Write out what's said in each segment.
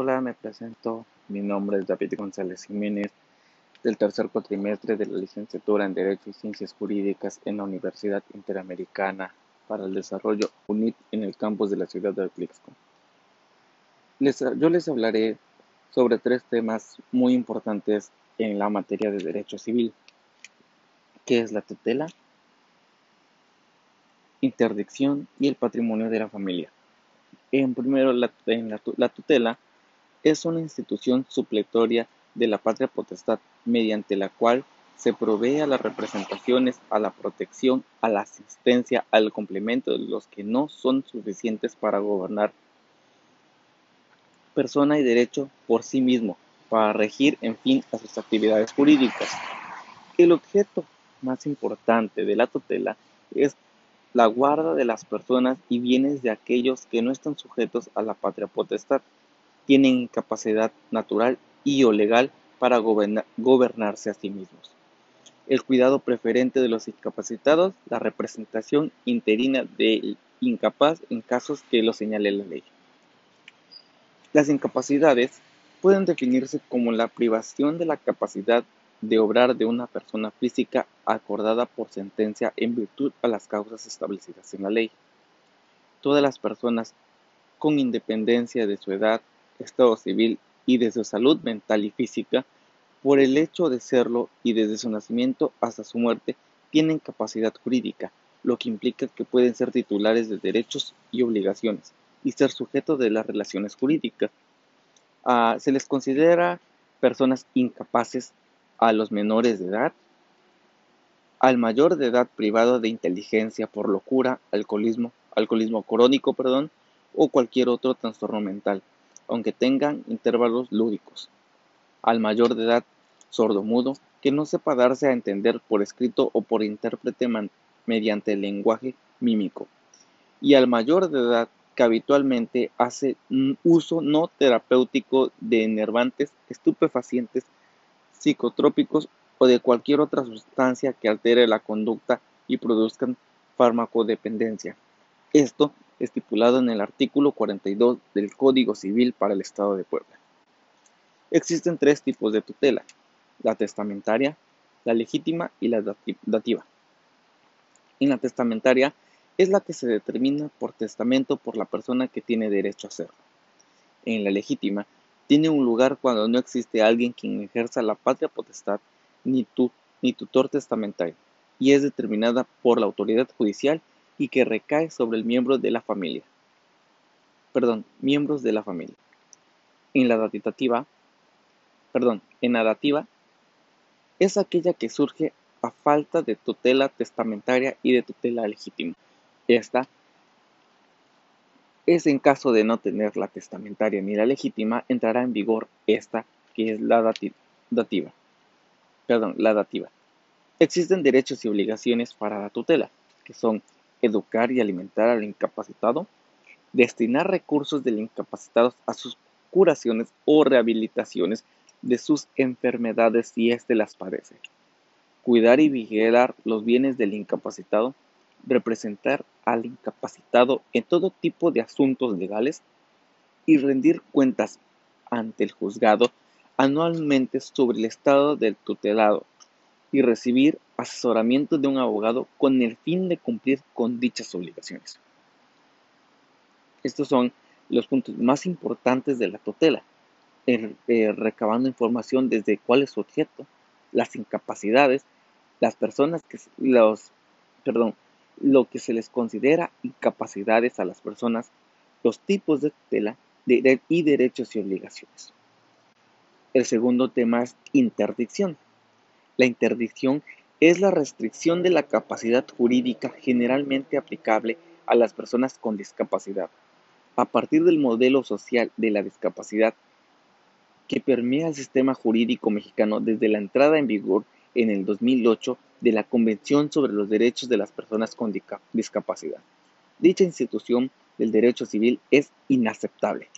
Hola, me presento. Mi nombre es David González Jiménez, del tercer cuatrimestre de la licenciatura en Derecho y Ciencias Jurídicas en la Universidad Interamericana para el Desarrollo UNIT en el campus de la ciudad de Atlixco. yo les hablaré sobre tres temas muy importantes en la materia de derecho civil, que es la tutela, interdicción y el patrimonio de la familia. En primero, la, la, tutela es una institución supletoria de la patria potestad mediante la cual se provee a las representaciones, a la protección, a la asistencia, al complemento de los que no son suficientes para gobernar persona y derecho por sí mismo, para regir, en fin, a sus actividades jurídicas. El objeto más importante de la tutela es la guarda de las personas y bienes de aquellos que no están sujetos a la patria potestad, tienen incapacidad natural y o legal para gobernarse a sí mismos. El cuidado preferente de los incapacitados, la representación interina del incapaz en casos que lo señale la ley. Las incapacidades pueden definirse como la privación de la capacidad de obrar de una persona física acordada por sentencia en virtud a las causas establecidas en la ley. Todas las personas, con independencia de su edad, estado civil y de su salud mental y física, por el hecho de serlo y desde su nacimiento hasta su muerte, tienen capacidad jurídica, lo que implica que pueden ser titulares de derechos y obligaciones y ser sujetos de las relaciones jurídicas. Ah, se les considera personas incapaces a los menores de edad, al mayor de edad privado de inteligencia por locura, alcoholismo, alcoholismo crónico, perdón, o cualquier otro trastorno mental, aunque tengan intervalos lúdicos, al mayor de edad sordomudo que no sepa darse a entender por escrito o por intérprete mediante el lenguaje mímico, y al mayor de edad que habitualmente hace uso no terapéutico de enervantes, estupefacientes, psicotrópicos o de cualquier otra sustancia que altere la conducta y produzcan farmacodependencia. Esto estipulado en el artículo 42 del Código Civil para el Estado de Puebla. Existen tres tipos de tutela, la testamentaria, la legítima y la dativa. En la testamentaria es la que se determina por testamento por la persona que tiene derecho a hacerlo. En la legítima tiene un lugar cuando no existe alguien quien ejerza la patria potestad ni, ni tutor testamentario, y es determinada por la autoridad judicial y que recae sobre el miembro de la familia. Perdón, miembros de la familia. En la datativa, perdón, en la dativa es aquella que surge a falta de tutela testamentaria y de tutela legítima. Esta es en caso de no tener la testamentaria ni la legítima, entrará en vigor esta, que es la dativa. Perdón, la dativa. Existen derechos y obligaciones para la tutela, que son educar y alimentar al incapacitado, destinar recursos del incapacitado a sus curaciones o rehabilitaciones de sus enfermedades si éste las padece, cuidar y vigilar los bienes del incapacitado, representar al incapacitado en todo tipo de asuntos legales y rendir cuentas ante el juzgado anualmente sobre el estado del tutelado y recibir asesoramiento de un abogado con el fin de cumplir con dichas obligaciones. Estos son los puntos más importantes de la tutela, eh, recabando información desde cuál es su objeto, las incapacidades, las personas que los, perdón, lo que se les considera incapacidades a las personas, los tipos de tutela y derechos y obligaciones. El segundo tema es interdicción. La interdicción es la restricción de la capacidad jurídica generalmente aplicable a las personas con discapacidad, a partir del modelo social de la discapacidad que permea el sistema jurídico mexicano desde la entrada en vigor en el 2008 de la Convención sobre los Derechos de las Personas con Discapacidad. Dicha institución del derecho civil es inaceptable.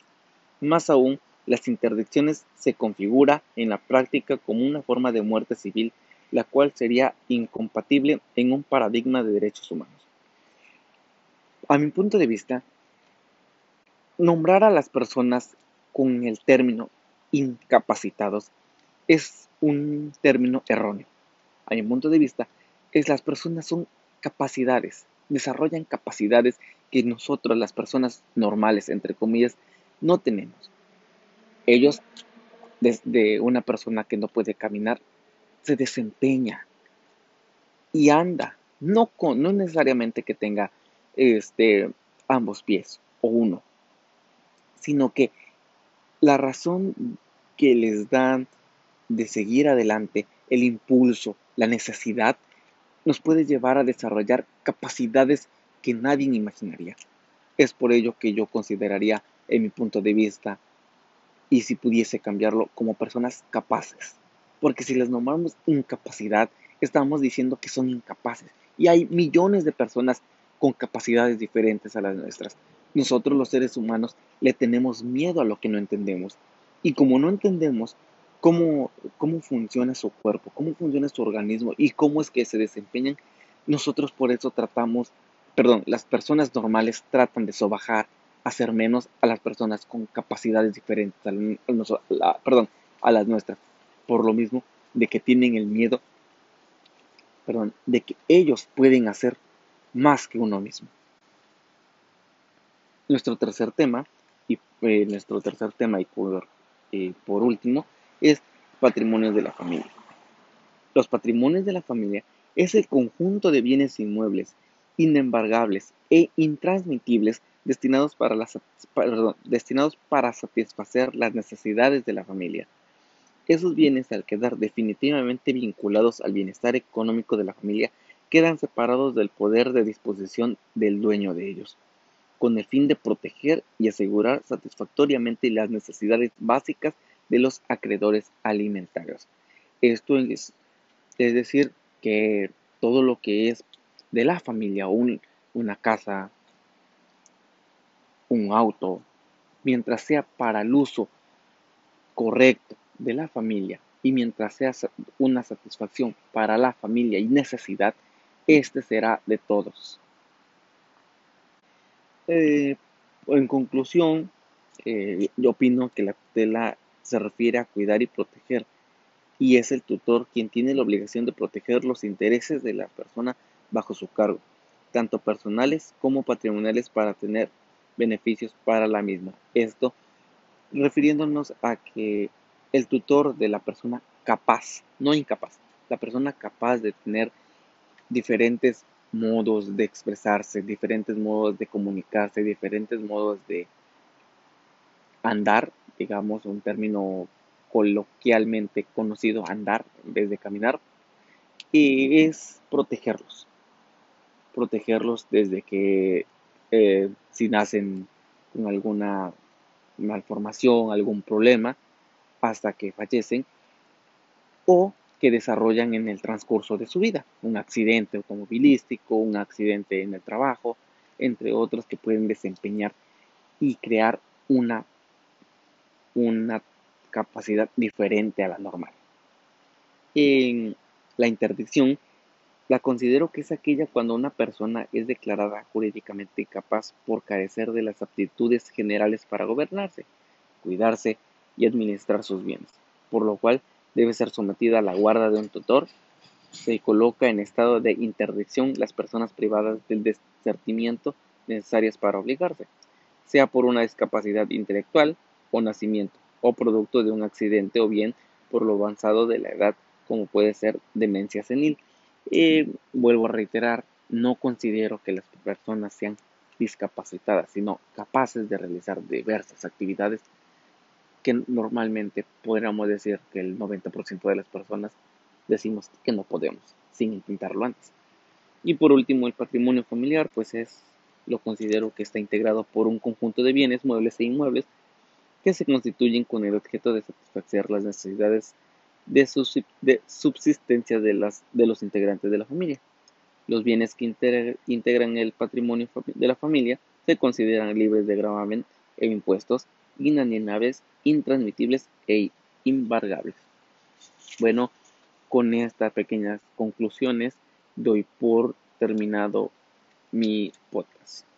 Más aún, las interdicciones se configura en la práctica como una forma de muerte civil, la cual sería incompatible en un paradigma de derechos humanos. A mi punto de vista, nombrar a las personas con el término incapacitados es un término erróneo. A mi punto de vista, es las personas son capacidades, desarrollan capacidades que nosotros, las personas normales, entre comillas, no tenemos. Ellos, desde una persona que no puede caminar, se desempeña y anda, no, con, no necesariamente que tenga este, ambos pies o uno, sino que la razón que les dan de seguir adelante, el impulso, la necesidad, nos puede llevar a desarrollar capacidades que nadie imaginaría. Es por ello que yo consideraría, en mi punto de vista, y si pudiese cambiarlo, como personas capaces. Porque si les nombramos incapacidad, estamos diciendo que son incapaces. Y hay millones de personas con capacidades diferentes a las nuestras. Nosotros los seres humanos le tenemos miedo a lo que no entendemos. Y como no entendemos cómo, cómo funciona su cuerpo, cómo funciona su organismo y cómo es que se desempeñan, nosotros por eso tratamos, perdón, las personas normales tratan de sobajar, hacer menos a las personas con capacidades diferentes, a las nuestras. Por lo mismo de que tienen el miedo, perdón, de que ellos pueden hacer más que uno mismo. Nuestro tercer tema, y eh, nuestro tercer tema y por, eh, por último, es patrimonio de la familia. Los patrimonios de la familia es el conjunto de bienes inmuebles, inembargables e intransmitibles destinados para, destinados para satisfacer las necesidades de la familia. Esos bienes, al quedar definitivamente vinculados al bienestar económico de la familia, quedan separados del poder de disposición del dueño de ellos, con el fin de proteger y asegurar satisfactoriamente las necesidades básicas de los acreedores alimentarios. Esto es, es decir, que todo lo que es de la familia, una casa, un auto, mientras sea para el uso correcto de la familia y mientras sea una satisfacción para la familia y necesidad, este será de todos. Eh, en conclusión, eh, yo opino que la tutela se refiere a cuidar y proteger, y es el tutor quien tiene la obligación de proteger los intereses de la persona bajo su cargo, tanto personales como patrimoniales para tener beneficios para la misma. Esto refiriéndonos a que el tutor de la persona capaz, no incapaz, la persona capaz de tener diferentes modos de expresarse, diferentes modos de comunicarse, diferentes modos de andar, digamos, un término coloquialmente conocido, andar en vez de caminar, y es protegerlos. Protegerlos desde que eh, si nacen con alguna malformación, algún problema, hasta que fallecen, o que desarrollan en el transcurso de su vida, un accidente automovilístico, un accidente en el trabajo, entre otros que pueden desempeñar y crear una, una capacidad diferente a la normal. En la interdicción, la considero que es aquella cuando una persona es declarada jurídicamente incapaz por carecer de las aptitudes generales para gobernarse, cuidarse y administrar sus bienes, por lo cual debe ser sometida a la guarda de un tutor. Se coloca en estado de interdicción las personas privadas del desertimiento necesarias para obligarse, sea por una discapacidad intelectual o nacimiento, o producto de un accidente o bien por lo avanzado de la edad, como puede ser demencia senil. Y vuelvo a reiterar, no considero que las personas sean discapacitadas, sino capaces de realizar diversas actividades que normalmente podríamos decir que el 90% de las personas decimos que no podemos sin intentarlo antes. Y por último, el patrimonio familiar, pues es, lo considero que está integrado por un conjunto de bienes, muebles e inmuebles que se constituyen con el objeto de satisfacer las necesidades de, subsistencia de, las, de los integrantes de la familia. Los bienes que integran el patrimonio de la familia se consideran libres de gravamen e impuestos inalienables, intransmitibles e embargables. Bueno, con estas pequeñas conclusiones doy por terminado mi podcast.